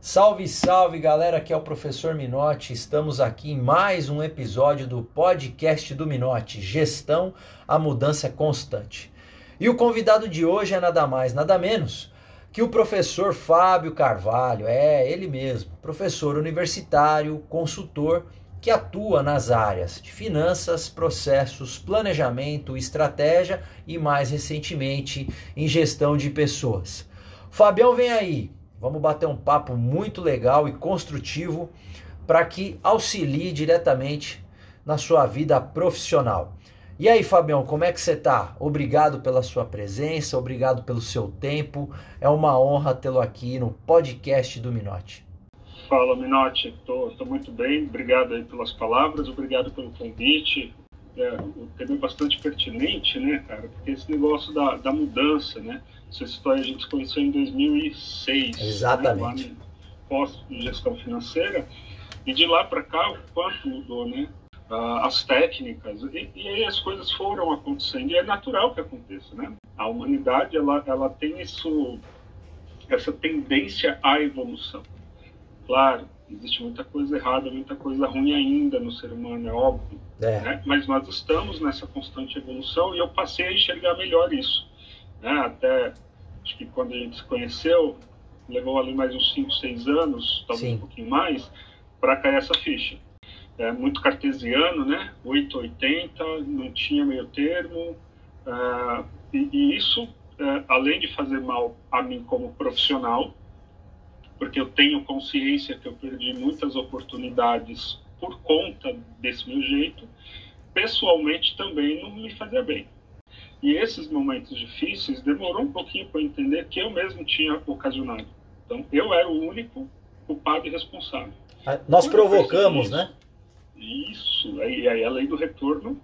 Salve, salve galera, aqui é o professor Minotti. Estamos aqui em mais um episódio do podcast do Minotti, Gestão, a Mudança Constante. E o convidado de hoje é nada mais, nada menos que o professor Fábio Carvalho, é ele mesmo, professor universitário, consultor que atua nas áreas de finanças, processos, planejamento, estratégia e mais recentemente em gestão de pessoas. Fabião vem aí, vamos bater um papo muito legal e construtivo para que auxilie diretamente na sua vida profissional. E aí, Fabião, como é que você tá? Obrigado pela sua presença, obrigado pelo seu tempo. É uma honra tê-lo aqui no podcast do Minote. Fala, Minotti. Tô muito bem. Obrigado aí pelas palavras, obrigado pelo convite. É, o tema é bastante pertinente, né, cara? Porque esse negócio da, da mudança, né? Essa história a gente se conheceu em 2006. Né? Exatamente. Né, Pós-gestão financeira. E de lá para cá, o quanto mudou, né? as técnicas, e, e, aí as coisas foram acontecendo, e é natural que aconteça, né? A humanidade, ela, ela tem isso, essa tendência à evolução. Claro, existe muita coisa errada, muita coisa ruim ainda no ser humano, é óbvio, é. Né? mas nós estamos nessa constante evolução e eu passei a enxergar melhor isso. Né? Até, acho que quando a gente se conheceu, levou ali mais uns 5, 6 anos, talvez Sim. um pouquinho mais, para cair essa ficha é, muito cartesiano, né? 880, não tinha meio termo. Uh, e, e, isso, uh, além de fazer mal a mim como profissional, porque eu tenho consciência que eu perdi muitas oportunidades por conta desse meu jeito, pessoalmente também não me fazia bem. E esses momentos difíceis demorou um pouquinho para entender que eu mesmo tinha ocasionado. Então, eu era o único culpado e responsável. Ah, nós provocamos, né? Isso, aí, aí a lei do retorno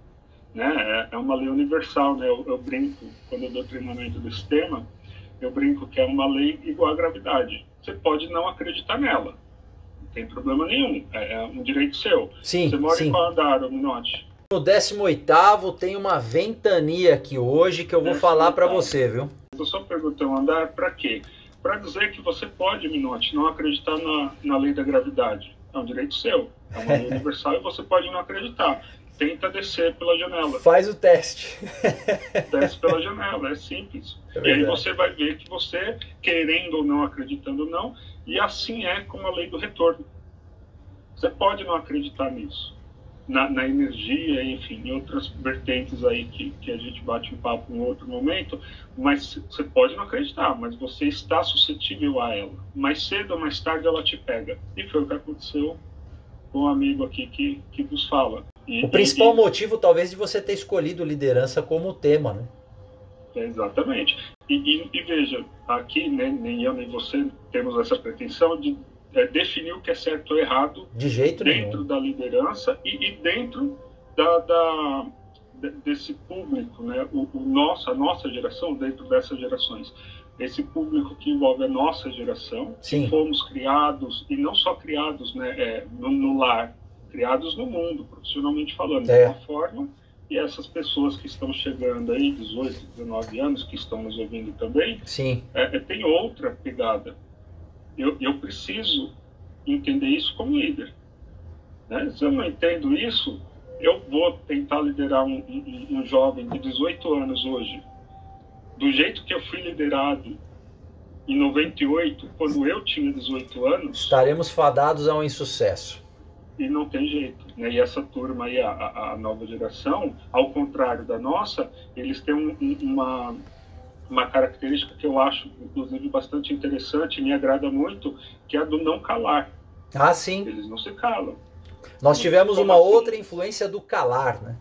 né, é, é uma lei universal. Né? Eu, eu, brinco, quando eu dou treinamento desse tema, eu brinco que é uma lei igual à gravidade. Você pode não acreditar nela, não tem problema nenhum, é, é um direito seu. Sim, Você mora sim. em qual andar, Minotti? No 18 tem uma ventania aqui hoje que eu vou falar para você, viu? Eu só perguntei um andar para quê? Para dizer que você pode, Minotti, não acreditar na, na lei da gravidade. É um direito seu. É uma lei universal e você pode não acreditar. Tenta descer pela janela. Faz o teste. Desce pela janela, é simples. É e aí você vai ver que você, querendo ou não, acreditando ou não, e assim é com a lei do retorno. Você pode não acreditar nisso. Na, na, energia, enfim, em outras vertentes aí que, que a gente bate um papo em outro momento, mas você pode não acreditar, mas você está suscetível a ela. Mais cedo ou mais tarde ela te pega. E foi o que aconteceu com um amigo aqui que, que nos fala. E, o principal e, motivo, talvez, de você ter escolhido liderança como tema, né? Exatamente. E, e, veja, aqui né, nem eu nem você temos essa pretensão de é, definir o que é certo ou errado de jeito dentro nenhum. da liderança e, dentro da, da, desse público, né? O, o nosso, a nossa geração dentro dessas gerações esse público que envolve a nossa geração, Sim. que fomos criados, e não só criados né, é, no, no, lar, criados no mundo, profissionalmente falando, é. de uma forma, e essas pessoas que estão chegando aí, 18, 19 anos, que estão nos ouvindo também, Sim. É, é, tem outra pegada. Eu, eu preciso entender isso como líder. Né? Se eu não entendo isso, eu vou tentar liderar um, um, um jovem de 18 anos hoje, do jeito que eu fui liderado em 98, quando eu tinha 18 anos. Estaremos fadados a um insucesso. E não tem jeito. Né? E essa turma aí, a, a nova geração, ao contrário da nossa, eles têm um, uma, uma característica que eu acho, inclusive, bastante interessante, me agrada muito, que é a do não calar. Ah, sim. Eles não se calam. Nós tivemos uma assim? outra influência do calar, né?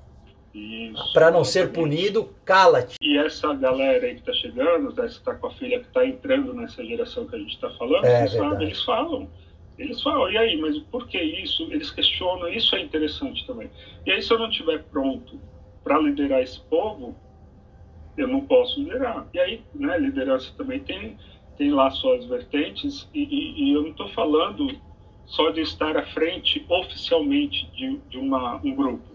Para não ser punido, cala-te. E essa galera aí que está chegando, né, você está com a filha que está entrando nessa geração que a gente está falando, é, sabe, eles falam. Eles falam, e aí, mas por que isso? Eles questionam, isso é interessante também. E aí, se eu não estiver pronto para liderar esse povo, eu não posso liderar. E aí, né, liderança também tem, tem lá suas vertentes, e, e, e eu não estou falando só de estar à frente oficialmente de, de uma, um grupo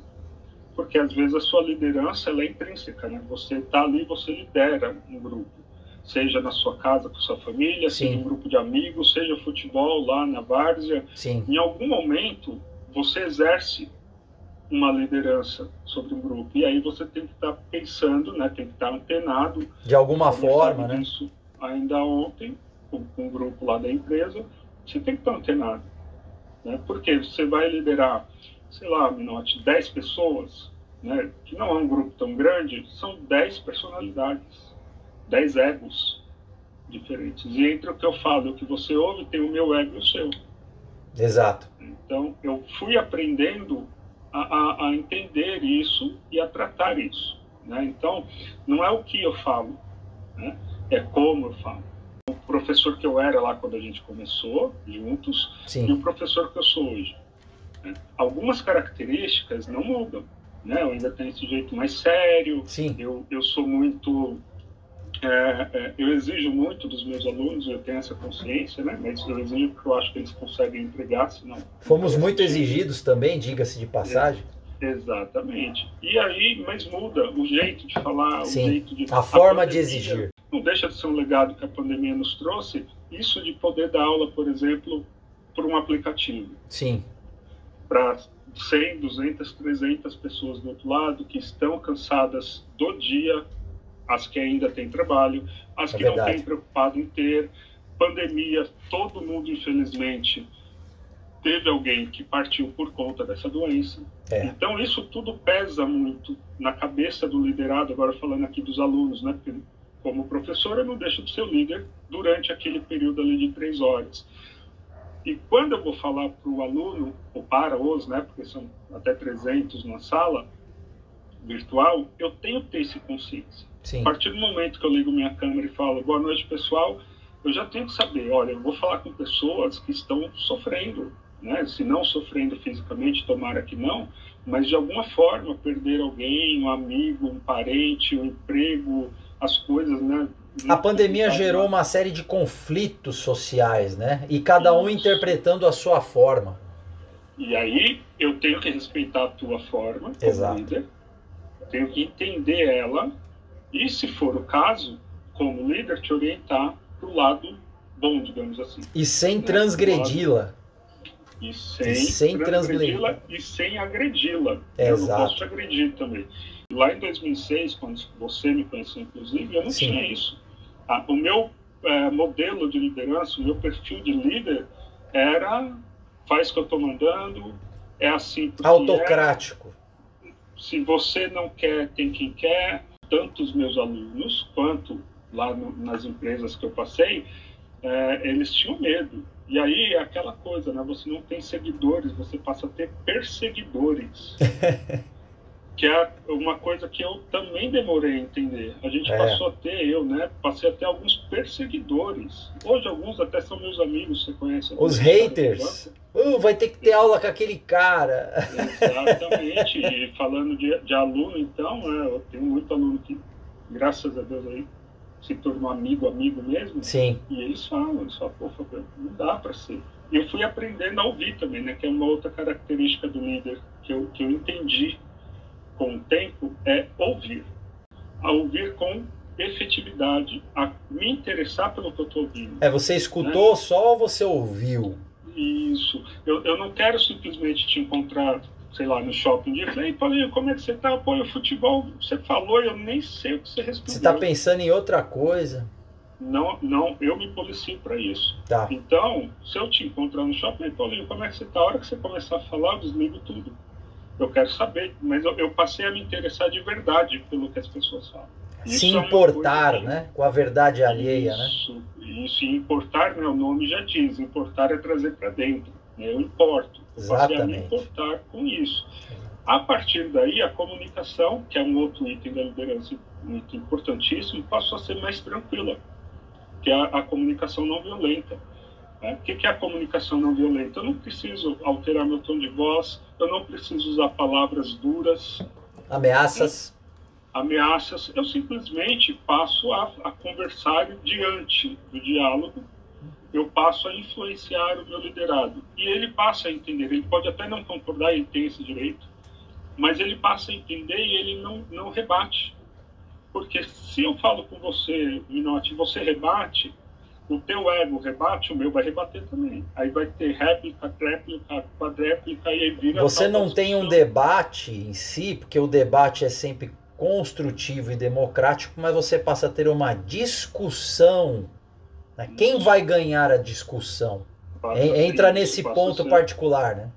porque às vezes a sua liderança é intrínseca, né? Você está ali, você lidera um grupo. Seja na sua casa com sua família, Sim. seja um grupo de amigos, seja futebol lá na várzea. Sim. Em algum momento, você exerce uma liderança sobre um grupo. E aí você tem que estar pensando, né, tem que estar antenado. De alguma forma, né? disso ainda ontem, com, um grupo lá da empresa, você tem que estar antenado. Né? Porque você vai liderar, sei lá, Minote, 10 pessoas, né, que não é um grupo tão grande, são 10 personalidades, 10 egos diferentes. E entre o que eu falo e o que você ouve, tem o meu ego e o seu. Exato. Então, eu fui aprendendo a, a, a entender isso e a tratar isso. Né? Então, não é o que eu falo, né? é como eu falo. O professor que eu era lá quando a gente começou, juntos, e Sim. o professor que eu sou hoje. né? Algumas características não mudam. Né? Eu ainda tenho esse jeito mais sério, Sim. eu, eu sou muito. É, é, eu exijo muito dos meus alunos, eu tenho essa consciência, né? mas eu exijo porque eu acho que eles conseguem entregar, senão. Fomos muito exigidos também, diga-se de passagem. Exatamente. E aí, mas muda o jeito de falar, Sim. o jeito de. A forma de exigir. Não deixa de ser um legado que a pandemia nos trouxe, isso de poder dar aula, por exemplo, por um aplicativo. Sim. para 100, 200, 300 pessoas do outro lado que estão cansadas do dia, as que ainda têm trabalho, as É que não verdade. têm preocupado em ter. Pandemia, todo mundo, infelizmente, teve alguém que partiu por conta dessa doença. É. Então, isso tudo pesa muito na cabeça do liderado. Agora, falando aqui dos alunos, né? Porque, como professor, eu não deixo de ser o líder durante aquele período ali de três horas. E quando eu vou falar para o aluno, ou para os, né, porque são até 300 na sala virtual, eu tenho que ter essa consciência. Sim. A partir do momento que eu ligo minha câmera e falo, boa noite, pessoal, eu já tenho que saber, olha, eu vou falar com pessoas que estão sofrendo, né? Se não sofrendo fisicamente, tomara que não, mas de alguma forma perder alguém, um amigo, um parente, um emprego, as coisas, né? A pandemia gerou uma série de conflitos sociais, né? E cada um Isso. interpretando a sua forma. E aí eu tenho que respeitar a tua forma Exato. líder, tenho que entender ela e, se for o caso, como líder, te orientar para o lado bom, digamos assim. E sem Né? transgredi-la. E sem, E sem transgredi-la e sem agredi-la. É, eu exato. não posso te agredir também. Lá em 2006, quando você me conheceu, inclusive, eu não Sim. tinha isso. Ah, o meu eh, modelo de liderança, o meu perfil de líder era faz o que eu estou mandando, é assim é, Autocrático. se você não quer, tem quem quer. Tanto os meus alunos quanto lá no- nas empresas que eu passei, eh, eles tinham medo. E aí é aquela coisa, né? Você não tem seguidores, você passa a ter perseguidores. que é uma coisa que eu também demorei a entender. A gente É. passou a ter, eu, né? Passei a ter alguns perseguidores. Hoje alguns até são meus amigos, você conhece. alguns Os haters. Uh, vai ter que ter aula com aquele cara. Exatamente. e falando de, de aluno, então, né, eu tenho muito aluno que, graças a Deus, aí se tornou amigo, amigo mesmo. Sim. E eles falam, eles falam, pô, Fabiano, não dá para ser. E eu fui aprendendo a ouvir também, né? Que é uma outra característica do líder que eu, que eu entendi com o tempo, é ouvir. A ouvir com efetividade, a me interessar pelo que eu estou ouvindo. É, você escutou só ou você ouviu? Isso. Eu, eu não quero simplesmente te encontrar, sei lá, no shopping e falar, ei, Paulinho, como é que você tá? Pô, o futebol, você falou e eu nem sei o que você respondeu. Você tá pensando em outra coisa? Não, não, eu me policio para isso. Tá. Então, se eu te encontrar no shopping, Paulinho, como é que você tá? A hora que você começar a falar, eu desligo tudo. Eu quero saber, mas eu, eu passei a me interessar de verdade pelo que as pessoas falam. Se Isso é uma importar, que- né? Com a verdade alheia, né? Isso, isso, e importar, né, o nome já diz, importar é trazer para dentro. né, Eu importo. Eu passei a me Exatamente. importar com isso. A partir daí, a comunicação, que é um outro item da liderança muito importantíssimo, passou a ser mais tranquila, que é a, a comunicação não violenta. Né? O que é a comunicação não violenta? Eu não preciso alterar meu tom de voz, eu não preciso usar palavras duras, Ameaças. ameaças, eu simplesmente passo a, a conversar diante do diálogo, eu passo a influenciar o meu liderado. E ele passa a entender, ele pode até não concordar, ele tem esse direito, mas ele passa a entender e ele não, não rebate. Porque se eu falo com você, Minotti, você rebate, o teu ego rebate, o meu vai rebater também. Aí vai ter réplica, tréplica, quadréplica e aí vira. Você não tem um debate em si, porque o debate é sempre construtivo e democrático, mas você passa a ter uma discussão. Né? Quem vai ganhar a discussão? Entra nesse ponto ser... particular, né?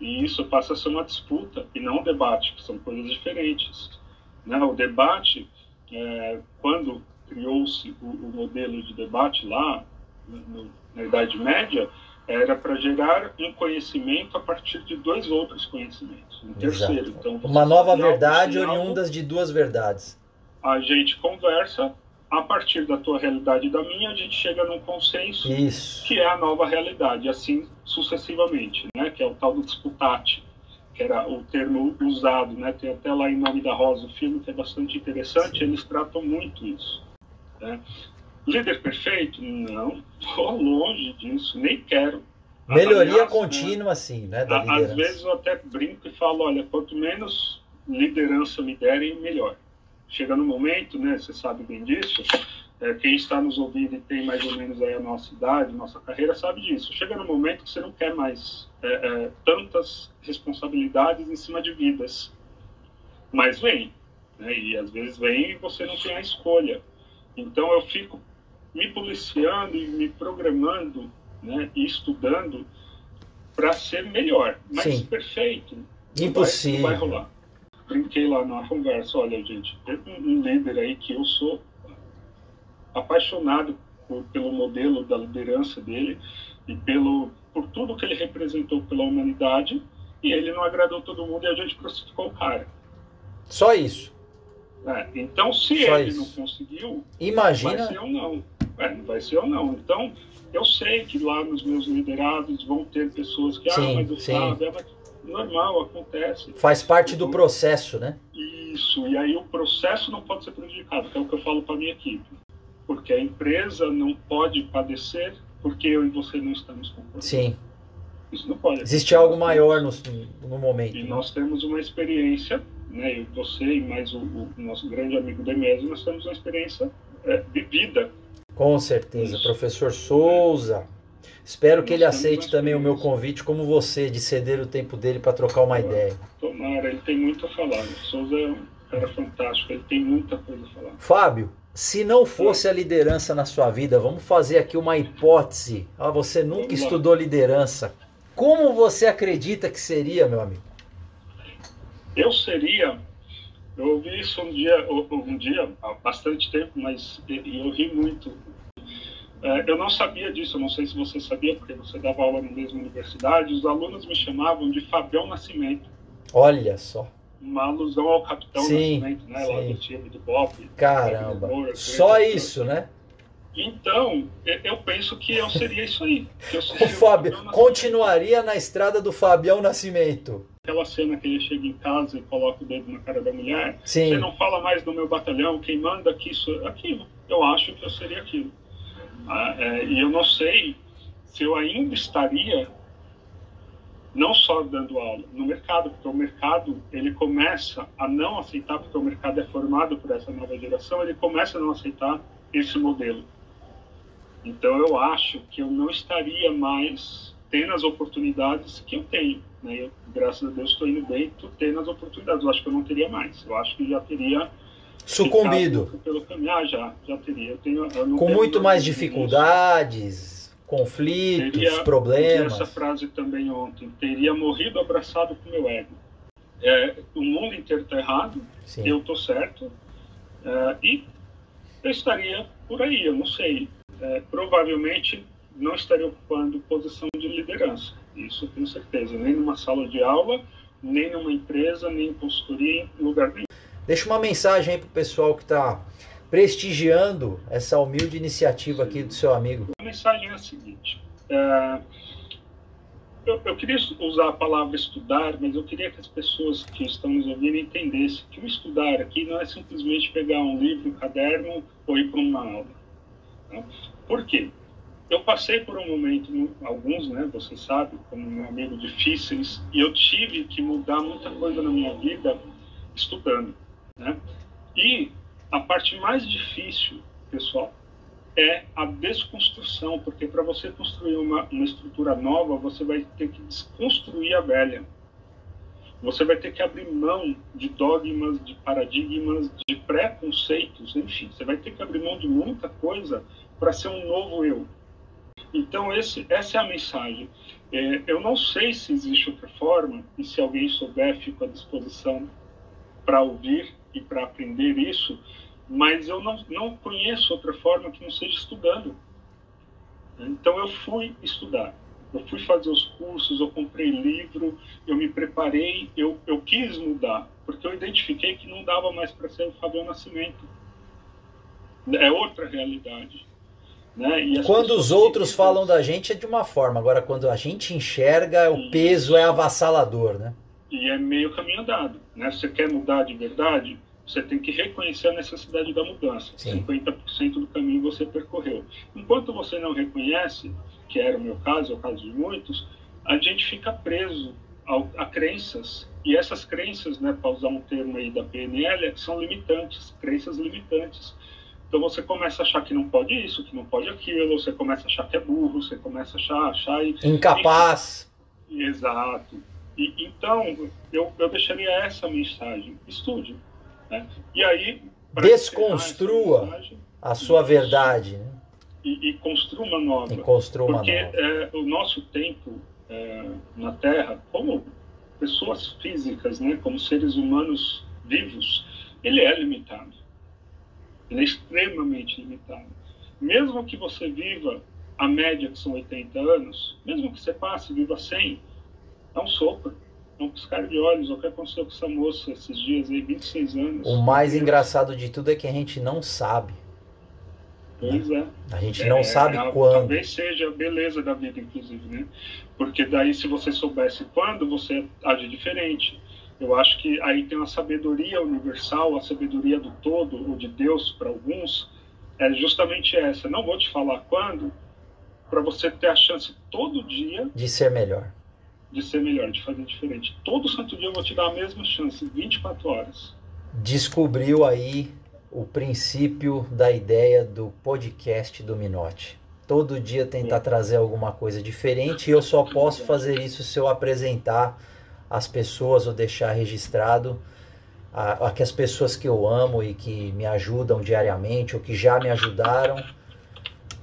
E isso passa a ser uma disputa e não um debate, que são coisas diferentes. Né? O debate, é, quando criou-se o, o, modelo de debate lá, no, na Idade Média, era para gerar um conhecimento a partir de dois outros conhecimentos. Um terceiro. Então, Uma nova verdade oriundas de duas verdades. A gente conversa, a partir da tua realidade e da minha, a gente chega num consenso Isso. que é a nova realidade, assim sucessivamente, né? que é o tal do disputate, que era o termo usado, né? tem até lá em Nome da Rosa o filme que é bastante interessante, Sim. eles tratam muito isso. Né? Líder perfeito? Não, estou longe disso, nem quero. Melhoria Aliás, contínua, né? assim, né? Da Às vezes eu até brinco e falo: olha, quanto menos liderança me derem, melhor. Chega no momento, né? Você sabe bem disso. É, quem está nos ouvindo e tem mais ou menos aí a nossa idade, nossa carreira, sabe disso. Chega no momento que você não quer mais é, é, tantas responsabilidades em cima de vidas. Mas vem. Né? E às vezes vem e você não tem a escolha. Então eu fico me policiando e me programando né, e estudando para ser melhor. Mas Sim. perfeito. Impossível. Vai, não vai rolar. Brinquei lá na conversa, olha, gente, tem um líder aí que eu sou apaixonado por, pelo modelo da liderança dele e pelo por tudo que ele representou pela humanidade e ele não agradou todo mundo e a gente crucificou o cara. Só isso. É, então, se Só ele isso. não conseguiu, Imagina... vai ser ou não. É, vai ser ou não. Então, eu sei que lá nos meus liderados vão ter pessoas que, ah, sim, ah, mas sim. Normal, acontece. Faz parte do processo, né? Isso, e aí o processo não pode ser prejudicado, que é o que eu falo para minha equipe. Porque a empresa não pode padecer porque eu e você não estamos concordando. Sim. Isso não pode. Existe algo maior no, no momento. E né? nós temos uma experiência né, eu, você e mais o, o nosso grande amigo Demésio, nós temos uma experiência é, vivida. Com certeza, Isso. professor Souza. Espero que ele aceite também o meu convite, como você, de ceder o tempo dele para trocar uma ideia. Tomara, ele tem muito a falar. O Souza é um cara fantástico, ele tem muita coisa a falar. Fábio, se não fosse a liderança na sua vida, vamos fazer aqui uma hipótese. Ah, você nunca estudou liderança. Como você acredita que seria, meu amigo? Eu seria, eu ouvi isso um dia, um dia há bastante tempo, mas eu ri muito. É, eu não sabia disso, eu não sei se você sabia, porque você dava aula na mesma universidade. Os alunos me chamavam de Fabião Nascimento. Olha só. Uma alusão ao Capitão sim, Nascimento, né? Sim. Lá do time do Bob. Caramba. Moura, só isso, né? Então, eu penso que eu seria isso aí. o Fábio continuaria na estrada do Fabião Nascimento aquela cena que ele chega em casa e coloca o dedo na cara da mulher. Sim. Você não fala mais do meu batalhão, quem manda aqui isso, aquilo. Eu acho que eu seria aquilo. Ah, é, e eu não sei se eu ainda estaria não só dando aula no mercado, porque o mercado ele começa a não aceitar, porque o mercado é formado por essa nova geração, ele começa a não aceitar esse modelo. Então eu acho que eu não estaria mais tendo as oportunidades que eu tenho. Né? Eu, graças a Deus, estou indo bem, estou tendo as oportunidades. Eu acho que eu não teria mais. Eu acho que já teria sucumbido pelo caminho. Ah, já, já teria. Eu tenho, eu Com muito mais dificuldades, conflitos, teria, problemas. essa frase também ontem. Teria morrido abraçado com meu ego. É, o mundo inteiro está errado, Sim. eu estou certo, é, e eu estaria por aí, eu não sei. É, provavelmente não estaria ocupando posição de liderança. Isso eu tenho certeza. Nem numa sala de aula, nem numa empresa, nem em consultoria, em lugar nenhum. Deixa uma mensagem aí para o pessoal que está prestigiando essa humilde iniciativa aqui do seu amigo. A mensagem é a seguinte. É, eu, eu, queria usar a palavra estudar, mas eu queria que as pessoas que estão nos ouvindo entendessem que o estudar aqui não é simplesmente pegar um livro, um caderno ou ir para uma aula. Tá? Por quê? Eu passei por um momento, alguns, né, você sabe, como meu amigo, difíceis, e eu tive que mudar muita coisa na minha vida estudando, né? E a parte mais difícil, pessoal, é a desconstrução, porque para você construir uma, uma estrutura nova, você vai ter que desconstruir a velha. Você vai ter que abrir mão de dogmas, de paradigmas, de preconceitos, enfim, você vai ter que abrir mão de muita coisa para ser um novo eu. Então, esse, essa é a mensagem. É, eu não sei se existe outra forma, e se alguém souber, fico à disposição para ouvir e para aprender isso, mas eu não, não conheço outra forma que não seja estudando. Então, eu fui estudar. Eu fui fazer os cursos, eu comprei livro, eu me preparei, eu, eu quis mudar, porque eu identifiquei que não dava mais para ser o Fabião Nascimento. É outra realidade. Né? Quando os outros falam da gente é de uma forma, agora quando a gente enxerga, o peso é avassalador, né? E é meio caminho andado, né? Você quer mudar de verdade, você tem que reconhecer a necessidade da mudança. Sim. 50% do caminho você percorreu. Enquanto você não reconhece, que era o meu caso, é o caso de muitos, a gente fica preso a, a crenças. E essas crenças, né, para usar um termo aí da PNL, são limitantes, crenças limitantes. Então você começa a achar que não pode isso, que não pode aquilo, você começa a achar que é burro, você começa a achar, achar e, incapaz. E, exato. E, então eu, eu deixaria essa mensagem: estude. Né? E aí desconstrua mensagem, a sua isso, verdade. Né? E, e, construa uma nova. E construa uma Porque nova. É, o nosso tempo é, na Terra, como pessoas físicas, né, como seres humanos vivos, ele é limitado. Ele é extremamente limitado. Mesmo que você viva a média, que são 80 anos, mesmo que você passe e viva 100, é um sopro, é um piscar de olhos. O que aconteceu com essa moça esses dias aí, 26 anos? O mais engraçado de tudo é que a gente não sabe. Pois é. A gente não é, sabe é, quando. Talvez seja a beleza da vida, inclusive, né? Porque daí, se você soubesse quando, você age diferente. Eu acho que aí tem uma sabedoria universal, a sabedoria do todo, ou de Deus para alguns, é justamente essa. Não vou te falar quando, para você ter a chance todo dia de ser melhor. De ser melhor, de fazer diferente. Todo santo dia eu vou te dar a mesma chance, 24 horas. Descobriu aí o princípio da ideia do podcast do Minote. Todo dia tentar é. trazer alguma coisa diferente e eu só posso fazer isso se eu apresentar as pessoas ou deixar registrado a, a, que as pessoas que eu amo e que me ajudam diariamente ou que já me ajudaram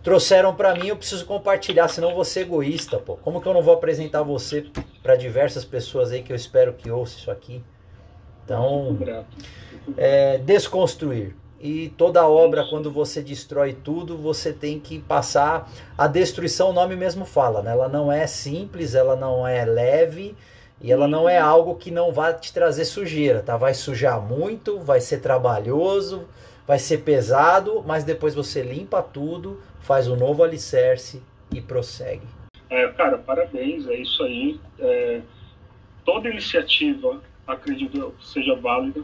trouxeram para mim, eu preciso compartilhar, senão eu vou ser egoísta, pô. Como que eu não vou apresentar você para diversas pessoas aí que eu espero que ouça isso aqui? Então, é, desconstruir. E toda obra, quando você destrói tudo, você tem que passar. A destruição, o nome mesmo fala, né? Ela não é simples, ela não é leve, e ela não é algo que não vai te trazer sujeira, tá? Vai sujar muito, vai ser trabalhoso, vai ser pesado, mas depois você limpa tudo, faz um novo alicerce e prossegue. É, cara, parabéns, é isso aí. É, toda iniciativa, acredito eu, seja válida.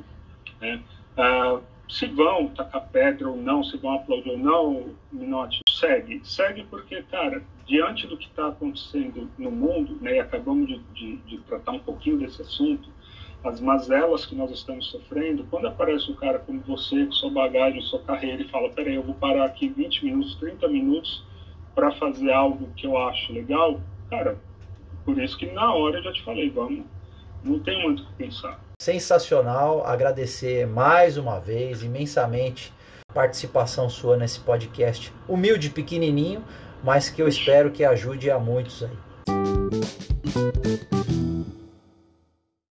Né? É, se vão tacar pedra ou não, se vão aplaudir ou não, Minotti, segue. Segue porque, cara, diante do que está acontecendo no mundo, né, e acabamos de, de, de, tratar um pouquinho desse assunto, as mazelas que nós estamos sofrendo, quando aparece um cara como você, com sua bagagem, sua carreira, e fala, peraí, eu vou parar aqui 20 minutos, 30 minutos para fazer algo que eu acho legal, cara, por isso que na hora eu já te falei, vamos, não tem muito o que pensar sensacional. Agradecer mais uma vez imensamente participação sua nesse podcast humilde, pequenininho, mas que eu espero que ajude a muitos aí.